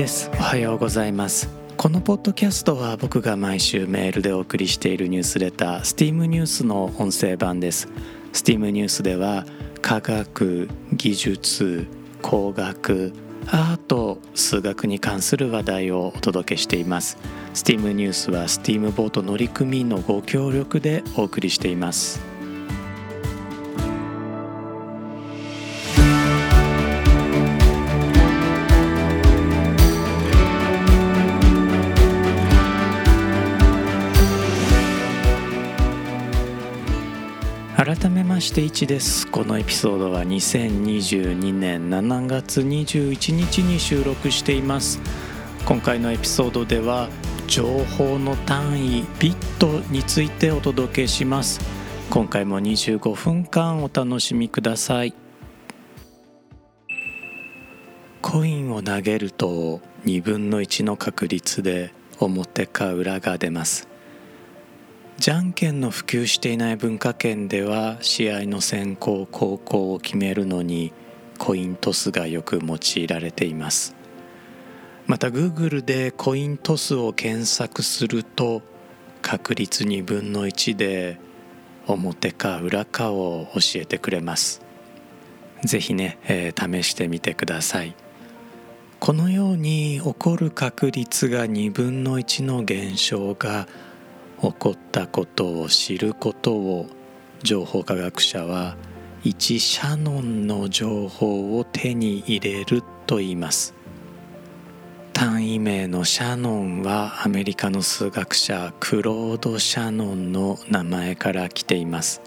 です。おはようございます。このポッドキャストは僕が毎週メールでお送りしているニュースレター STEAM ニュースの音声版です。STEAM ニュースでは科学技術工学アート数学に関する話題をお届けしています。STEAM ニュースは STEAM ボート乗組員のご協力でお送りしています。改めまして1です。このエピソードは2022年7月21日に収録しています。今回のエピソードでは情報の単位ビットについてお届けします。今回も25分間お楽しみください。コインを投げると2分の1の確率で表か裏が出ます。じゃんけんの普及していない文化圏では試合の先行後攻を決めるのにコイントスがよく用いられています。また Google でコイントスを検索すると確率2分の1で表か裏かを教えてくれます。是非ね、えー、試してみてください。このように起こる確率が2分の1の現象が起こったことを知ることを情報科学者は1シャノンの情報を手に入れると言います。単位名のシャノンはアメリカの数学者クロード・シャノンの名前から来ています。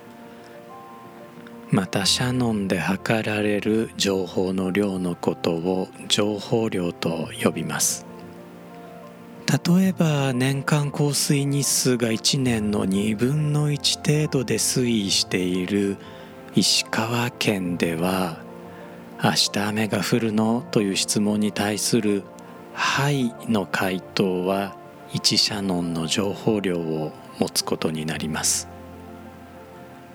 またシャノンで測られる情報の量のことを情報量と呼びます。例えば年間降水日数が1年の2分の1程度で推移している石川県では「明日雨が降るの?」という質問に対する「はい」の回答は1シャノンの情報量を持つことになります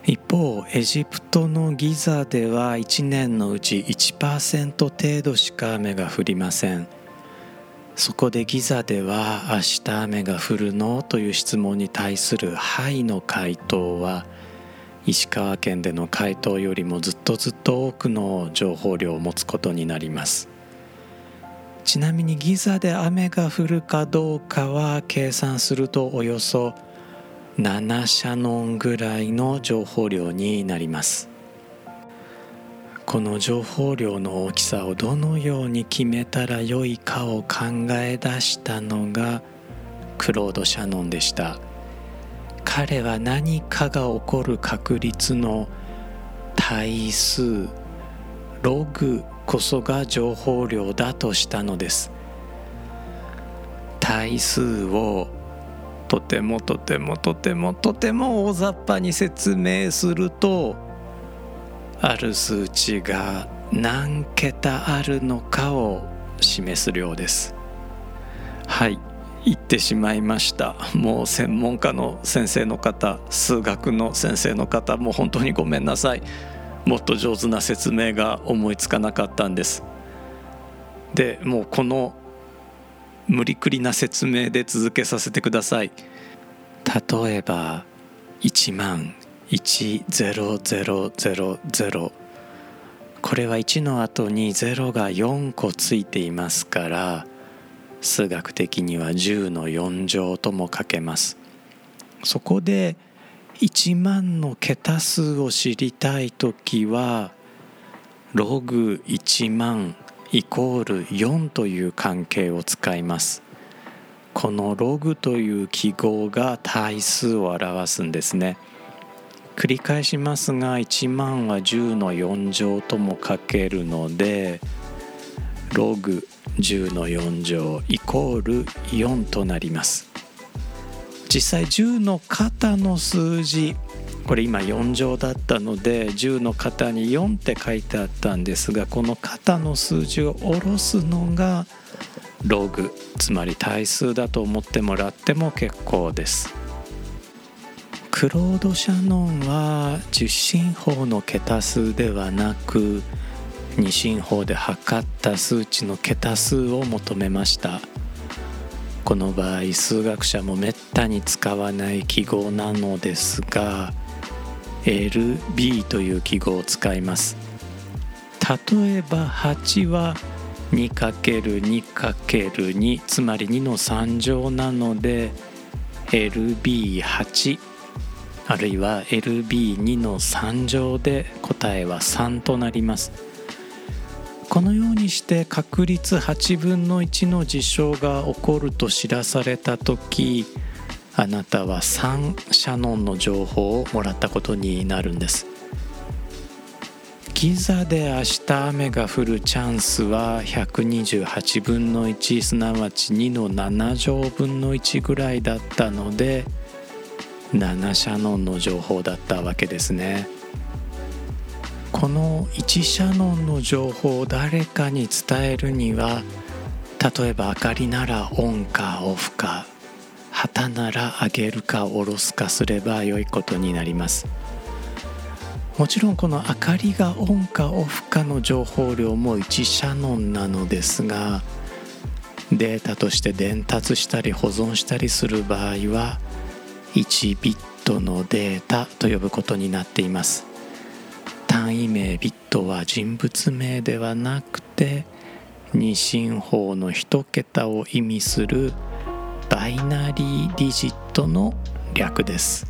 一方エジプトのギザでは1年のうち1%程度しか雨が降りませんそこでギザでは「明日雨が降るの?」という質問に対する「はい」の回答は石川県での回答よりもずっとずっと多くの情報量を持つことになりますちなみにギザで雨が降るかどうかは計算するとおよそ7シャノンぐらいの情報量になりますこの情報量の大きさをどのように決めたらよいかを考え出したのがクロード・シャノンでした。彼は何かが起こる確率の対数ログこそが情報量だとしたのです。対数をとてもとてもとてもとても大雑把に説明するとある数値が何桁あるのかを示す量です。はい。言ってしまいました。もう専門家の先生の方数学の先生の方もう本当にごめんなさい。もっと上手な説明が思いつかなかったんです。でもうこの無理くりな説明で続けさせてください。例えば1万。10000これは1の後に0が4個ついていますから数学的には10の4乗とも書けます。そこで1万の桁数を知りたい時はログ1万イコール4という関係を使います。このログという記号が対数を表すんですね。繰り返しますが1万は10の4乗とも書けるのでログ10の4乗イコール4となります。実際10の肩の数字これ今4乗だったので10の肩に4って書いてあったんですがこの肩の数字を下ろすのがログつまり対数だと思ってもらっても結構です。クロード・シャノンは受信法の桁数ではなく二進法で測った数値の桁数を求めました。この場合数学者もめったに使わない記号なのですが LB という記号を使います。例えば8は 2×2×2 つまり2の3乗なので LB8 あるいは LB2 の3乗で答えは3となります。このようにして確率8分の1の事象が起こると知らされた時あなたは3シャノンの情報をもらったことになるんです。ギザで明日雨が降るチャンスは128分の1すなわち2の7乗分の1ぐらいだったので7シャノンの情報だったわけですね。この1シャノンの情報を誰かに伝えるには例えば明かりならオンかオフか旗なら上げるか下ろすかすれば良いことになります。もちろんこの明かりがオンかオフかの情報量も1シャノンなのですがデータとして伝達したり保存したりする場合は1ビットのデータと呼ぶことになっています。単位名ビットは人物名ではなくて二進法の1桁を意味するバイナリーディジットの略です。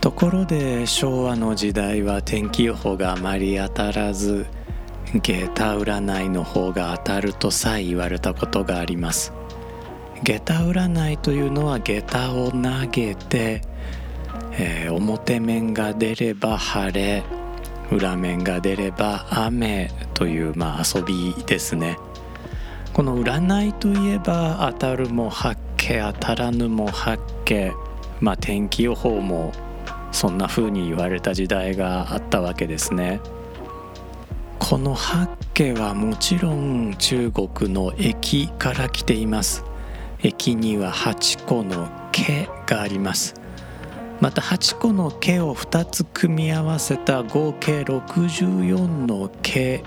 ところで昭和の時代は天気予報があまり当たらず下駄占いの方が当たるとさえ言われたことがあります。下駄占いというのは下駄を投げて、えー、表面が出れば晴れ裏面が出れば雨という、まあ、遊びですね。この占いといえば当たるも八卦当たらぬも八卦まあ天気予報もそんな風に言われた時代があったわけですね。この八卦はもちろん中国の駅から来ています。駅には8個の毛があります。また8個の毛を2つ組み合わせた合計64の毛。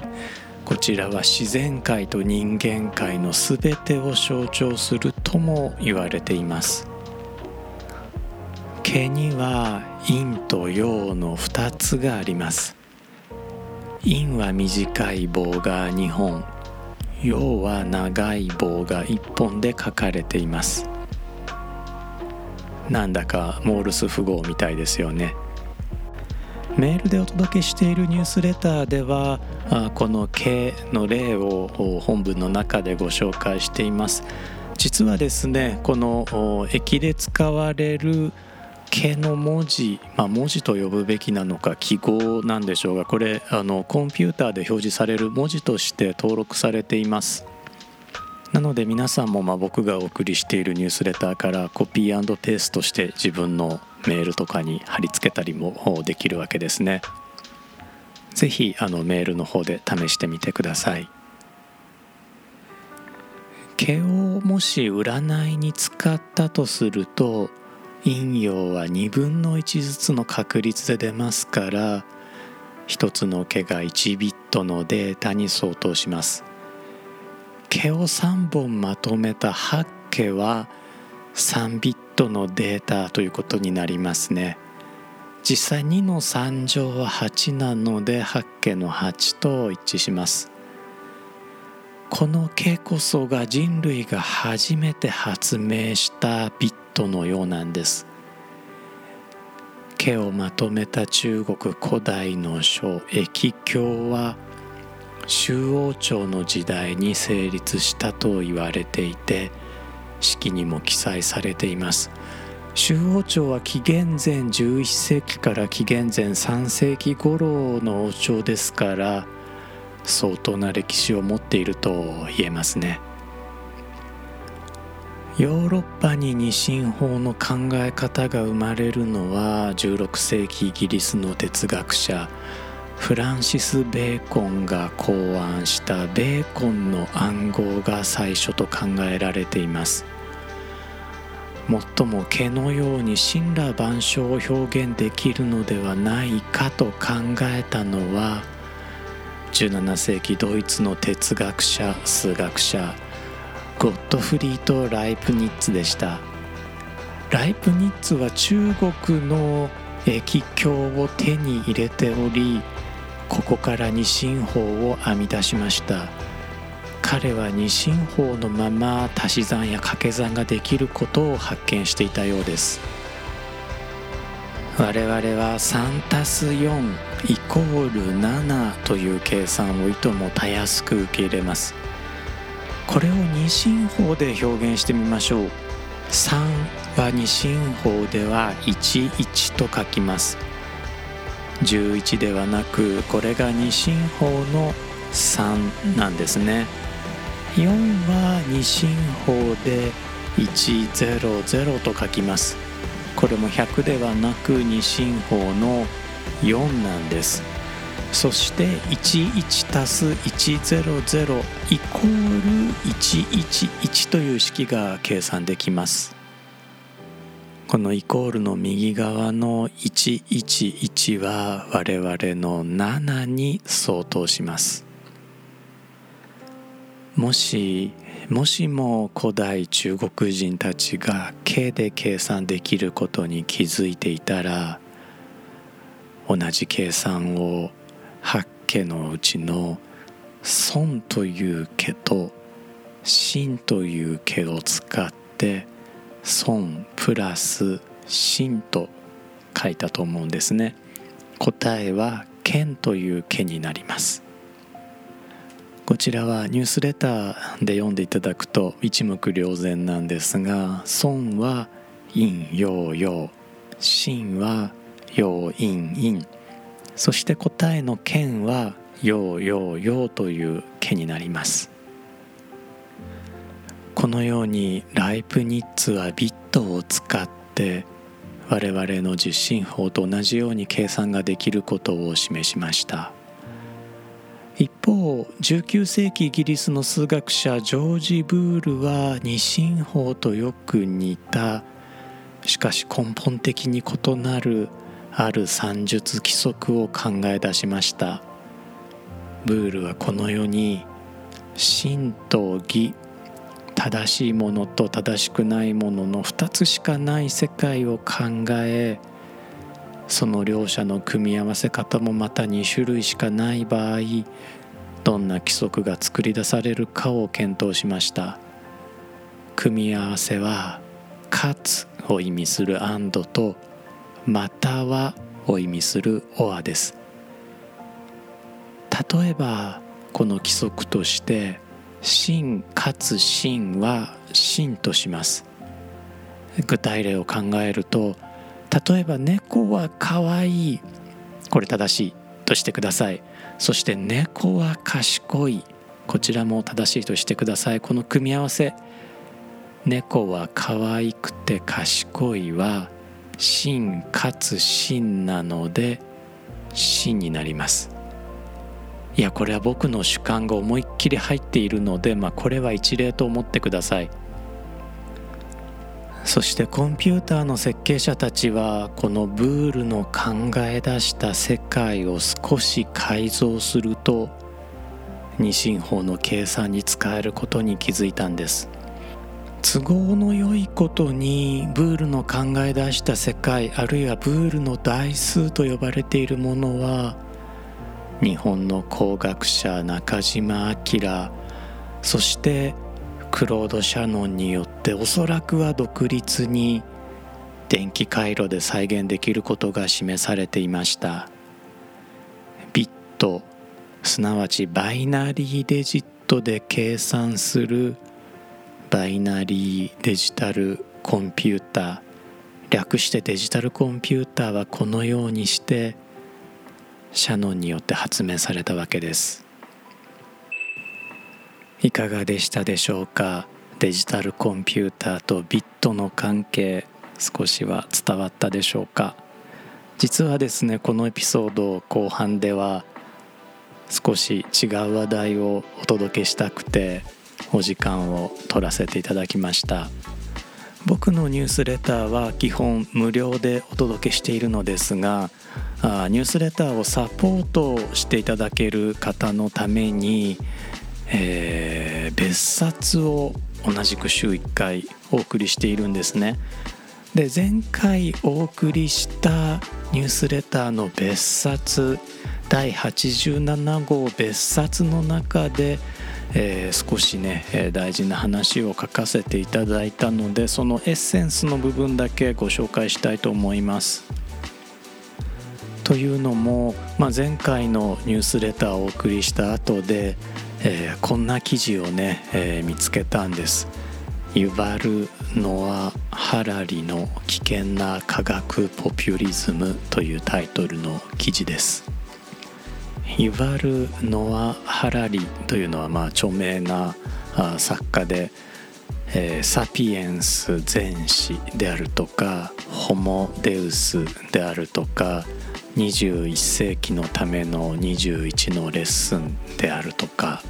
こちらは自然界と人間界の全てを象徴するとも言われています。毛には陰と陽の2つがあります。陰は短い棒が2本。要は長い棒が1本で書かれています。なんだかモールス符号みたいですよね。メールでお届けしているニュースレターではこの「K」の例を本文の中でご紹介しています。実はですねこの駅で使われる「系の文字、まあ、文字と呼ぶべきなのか記号なんでしょうがこれあのコンピューターで表示される文字として登録されています。なので皆さんもま僕がお送りしているニュースレターからコピーペーストして自分のメールとかに貼り付けたりもできるわけですね。是非あのメールの方で試してみてください。毛をもし占いに使ったとすると陰陽は2分の1ずつの確率で出ますから1つの毛が1ビットのデータに相当します。毛を3本まとめた8毛は3ビットのデータということになりますね。実際2の3乗は8なので8毛の8と一致します。この毛こそが人類が初めて発明したビットのようなんです。毛をまとめた中国古代の書「易経」は周王朝の時代に成立したと言われていて式にも記載されています。周王朝は紀元前11世紀から紀元前3世紀頃の王朝ですから相当な歴史を持っていると言えますね。ヨーロッパに二進法の考え方が生まれるのは16世紀イギリスの哲学者フランシス・ベーコンが考案したベーコンの暗号が最初と考えられています。最も毛のように神羅万象を表現できるのではないかと考えたのは17世紀ドイツの哲学者数学者ゴットフリート・ライプニッツでした。ライプニッツは中国の液鏡を手に入れておりここから二進法を編み出しました。彼は二進法のまま足し算や掛け算ができることを発見していたようです。我々は3たす4イコール7という計算をいともたやすく受け入れます。これを二進法で表現してみましょう。3は二進法では11と書きます。11ではなくこれが二進法の3なんですね。4は二進法で100と書きます。これも100ではなく二進法の4なんです。そして11たす100イコール111という式が計算できます。このイコールの右側の111は我々の7に相当します。もしもしも古代中国人たちが計で計算できることに気づいていたら同じ計算を八家のうちの孫という家と真という家を使って孫プラス真と書いたと思うんですね。答えは剣という家になります。こちらはニュースレターで読んでいただくと一目瞭然なんですが損は陰陽陽真は陽陰陰。そして答えの剣は陽陽陽という剣になります。このようにライプニッツはビットを使って我々の受信法と同じように計算ができることを示しました。一方19世紀イギリスの数学者ジョージ・ブールは二進法とよく似た。しかし根本的に異なるある算術規則を考え出しました。ブールはこの世に真と義正しいものと正しくないものの2つしかない世界を考えその両者の組み合わせ方もまた2種類しかない場合どんな規則が作り出されるかを検討しました。組み合わせは「かつ」を意味する「アンド」と「または」を意味する「オア」です。例えばこの規則として「真かつ真」は「真」とします。具体例を考えると例えば猫は可愛いこれ正しいとしてください。そして猫は賢いこちらも正しいとしてください。この組み合わせ。猫は可愛くて賢いは真かつ真なので真になります。いやこれは僕の主観が思いっきり入っているのでまあこれは一例と思ってください。そしてコンピューターの設計者たちはこのブールの考え出した世界を少し改造すると二進法の計算に使えることに気づいたんです。都合の良いことにブールの考え出した世界あるいはブールの代数と呼ばれているものは日本の工学者中島明そしてクロード・シャノンによっておそらくは独立に電気回路で再現できることが示されていました。ビットすなわちバイナリーデジットで計算するバイナリーデジタルコンピューター略してデジタルコンピューターはこのようにしてシャノンによって発明されたわけです。いかがでしたでしょうか？デジタルコンピューターとビットの関係少しは伝わったでしょうか？実はですねこのエピソード後半では少し違う話題をお届けしたくてお時間を取らせていただきました僕のニュースレターは基本無料でお届けしているのですがあニュースレターをサポートしていただける方のために、えー、別冊を同じく週1回お送りしているんですね。で前回お送りしたニュースレターの別冊第87号別冊の中でえー、少しね、え、大事な話を書かせていただいたのでそのエッセンスの部分だけご紹介したいと思います。というのも、まあ、前回のニュースレターをお送りした後で、えー、こんな記事をね、え見つけたんです。ユバル・ノア・ハラリの危険な科学ポピュリズムというタイトルの記事です。ユバル・ノア・ハラリというのはまあ著名な作家で、えー、サピエンス全史であるとかホモ・デウスであるとか21世紀のための21のレッスンであるとか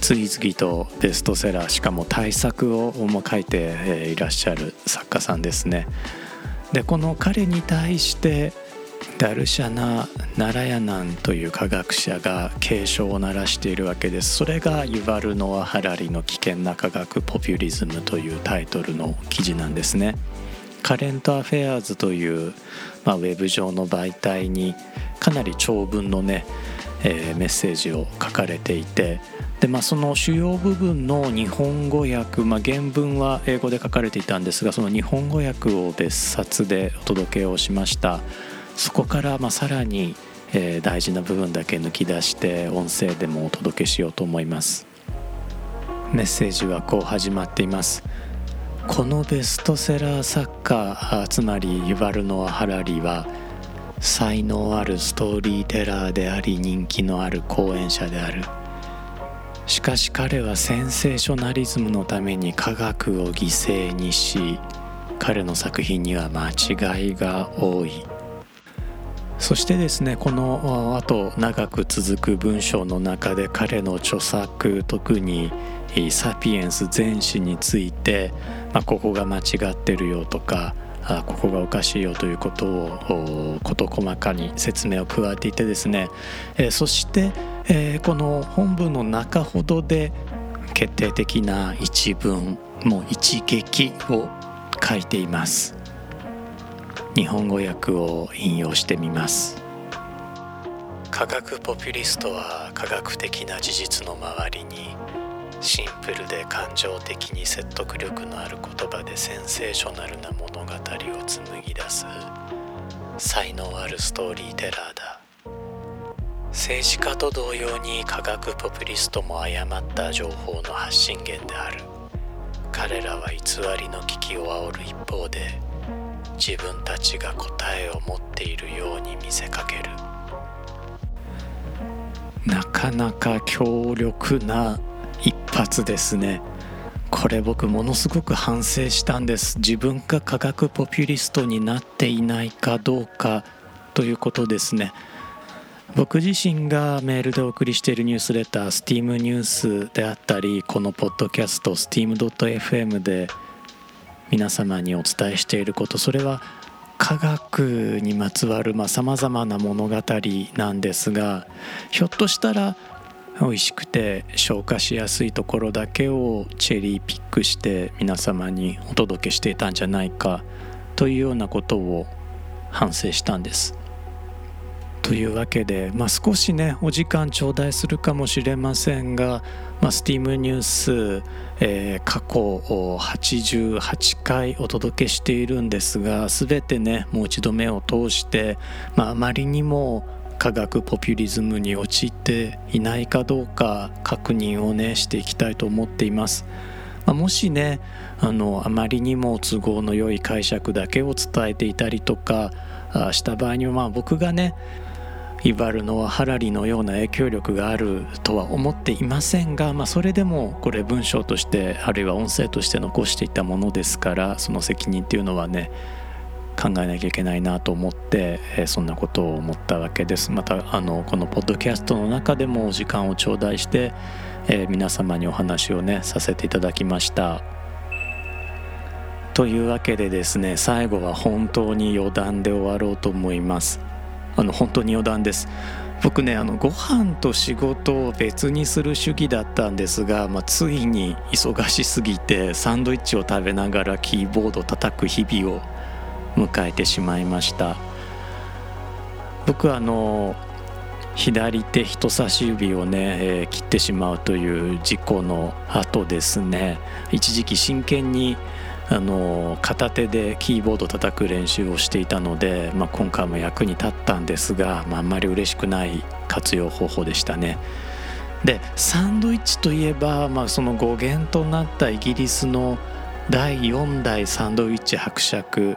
次々とベストセラーしかも大作をも書いていらっしゃる作家さんですね。でこの彼に対してダルシャナ・ナラヤナンという科学者が警鐘を鳴らしているわけですそれがユバル・ノア・ハラリの危険な科学ポピュリズムというタイトルの記事なんですねカレント・アフェアーズという、まあ、ウェブ上の媒体にかなり長文のね、えー、メッセージを書かれていてで、まあ、その主要部分の日本語訳、まあ、原文は英語で書かれていたんですがその日本語訳を別冊でお届けをしました。そこからまあさらに、えー、大事な部分だけ抜き出して音声でもお届けしようと思います。メッセージはこう始まっています。このベストセラー作家つまりユバルノア・ハラリは才能あるストーリーテラーであり人気のある講演者である。しかし彼はセンセーショナリズムのために科学を犠牲にし彼の作品には間違いが多い。そしてですねこのあと長く続く文章の中で彼の著作特に「サピエンス全史」について、まあ、ここが間違ってるよとかあここがおかしいよということを事細かに説明を加えていてですね、えー、そして、えー、この本文の中ほどで決定的な一文もう一撃を書いています。日本語訳を引用してみます。科学ポピュリストは科学的な事実の周りにシンプルで感情的に説得力のある言葉でセンセーショナルな物語を紡ぎ出す。才能あるストーリーテラーだ。政治家と同様に科学ポピュリストも誤った情報の発信源である。彼らは偽りの危機を煽る一方で自分たちが答えを持っているように見せかける。なかなか強力な一発ですね。これ僕ものすごく反省したんです。自分が科学ポピュリストになっていないかどうかということですね。僕自身がメールでお送りしているニュースレター STEAM ニュースであったりこのポッドキャスト STEAM.fm で皆様にお伝えしていることそれは科学にまつわるさまざ、まな物語なんですがひょっとしたら美味しくて消化しやすいところだけをチェリーピックして皆様にお届けしていたんじゃないかというようなことを反省したんです。というわけで、まあ、少しねお時間頂戴するかもしれませんが、まあ、STEAM ニュース、えー、過去88回お届けしているんですが全てねもう一度目を通して、まあ、あまりにも科学ポピュリズムに陥っていないかどうか確認をねしていきたいと思っています。まあ、もしねあのあまりにも都合の良い解釈だけを伝えていたりとかした場合にはまあ僕がねイバルノはハラリのような影響力があるとは思っていませんが、まあ、それでもこれ文章としてあるいは音声として残していたものですからその責任っていうのはね考えなきゃいけないなと思って、えー、そんなことを思ったわけですまたあのこのポッドキャストの中でも時間を頂戴して、えー、皆様にお話をねさせていただきました。というわけでですね最後は本当に余談で終わろうと思いますあの本当に余談です。僕ねあのご飯と仕事を別にする主義だったんですが、まあ、ついに忙しすぎてサンドイッチを食べながらキーボード叩く日々を迎えてしまいました。僕はあの左手人差し指をね、えー、切ってしまうという事故の後ですね。一時期真剣にあの片手でキーボード叩く練習をしていたので、まあ、今回も役に立ったんですが、まあ、あんまり嬉しくない活用方法でしたね。でサンドイッチといえば、まあ、その語源となったイギリスの第4代サンドイッチ伯爵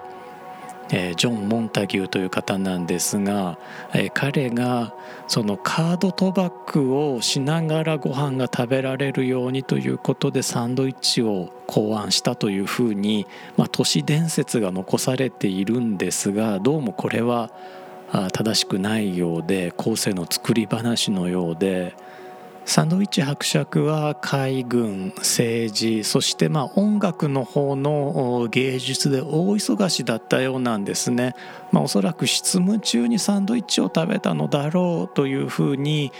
えー、ジョン・モンタギューという方なんですが、えー、彼がそのカード賭博をしながらご飯が食べられるようにということでサンドイッチを考案したというふうに、まあ、都市伝説が残されているんですがどうもこれは正しくないようで後世の作り話のようでサンドウィッチ伯爵は海軍政治そしてまあ音楽の方の芸術で大忙しだったようなんですね、まあ、おそらく執務中にサンドイッチを食べたのだろうというふうに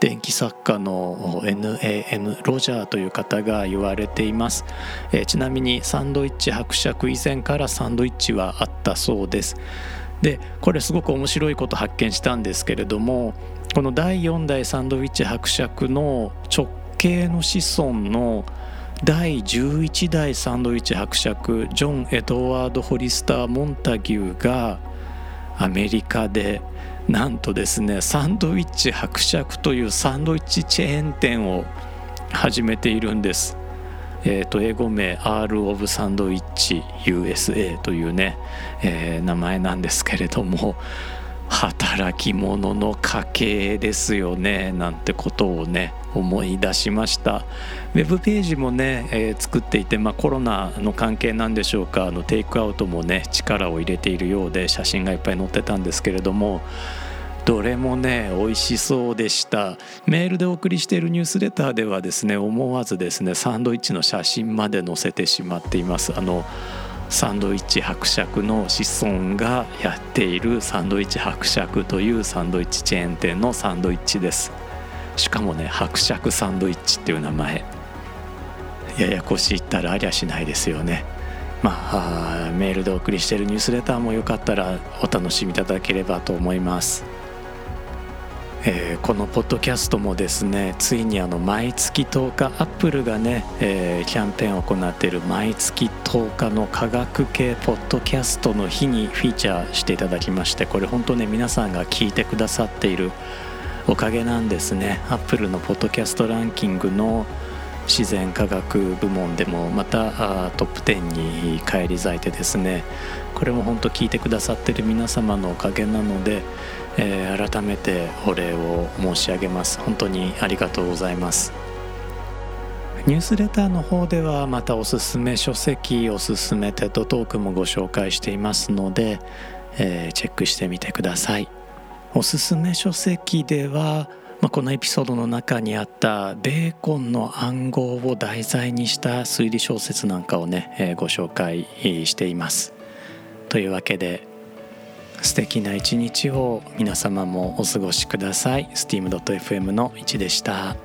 電気作家の NAM ロジャーという方が言われています、えー、ちなみにサンドイッチ伯爵以前からサンドイッチはあったそうです。でこれすごく面白いこと発見したんですけれどもこの第4代サンドウィッチ伯爵の直系の子孫の第11代サンドウィッチ伯爵ジョン・エドワード・ホリスター・モンタギューがアメリカでなんとですねサンドウィッチ伯爵というサンドイッチチェーン店を始めているんです。えー、と英語名 R・ オブ・サンドウィッチ USA というね、えー、名前なんですけれども働き者の家系ですよねなんてことをね思い出しました。ウェブページもね、えー、作っていて、まあ、コロナの関係なんでしょうかあのテイクアウトもね力を入れているようで写真がいっぱい載ってたんですけれどもどれもね美味しそうでした。メールでお送りしているニュースレターではですね思わずですねサンドイッチの写真まで載せてしまっています。あのサンドイッチ伯爵の子孫がやっているサンドイッチ伯爵というサンドイッチチェーン店のサンドイッチです。しかもね伯爵サンドイッチっていう名前。ややこしいったらありゃしないですよね。まあメールでお送りしているニュースレターもよかったらお楽しみいただければと思います。えー、このポッドキャストもですねついにあの毎月10日アップルがね、えー、キャンペーンを行っている毎月10日の科学系ポッドキャストの日にフィーチャーしていただきましてこれ本当ね皆さんが聞いてくださっているおかげなんですね。アップルのポッドキャストランキングの自然科学部門でもまたトップ10に返り咲いてですねこれも本当聞いてくださってる皆様のおかげなのでえー、改めてお礼を申し上げます。本当にありがとうございます。ニュースレターの方ではまたおすすめ書籍おすすめ TED Talk もご紹介していますので、えー、チェックしてみてください。おすすめ書籍では、まあ、このエピソードの中にあったベーコンの暗号を題材にした推理小説なんかをね、えー、ご紹介しています。というわけで素敵な一日を皆様もお過ごしください。steam.fm の1でした。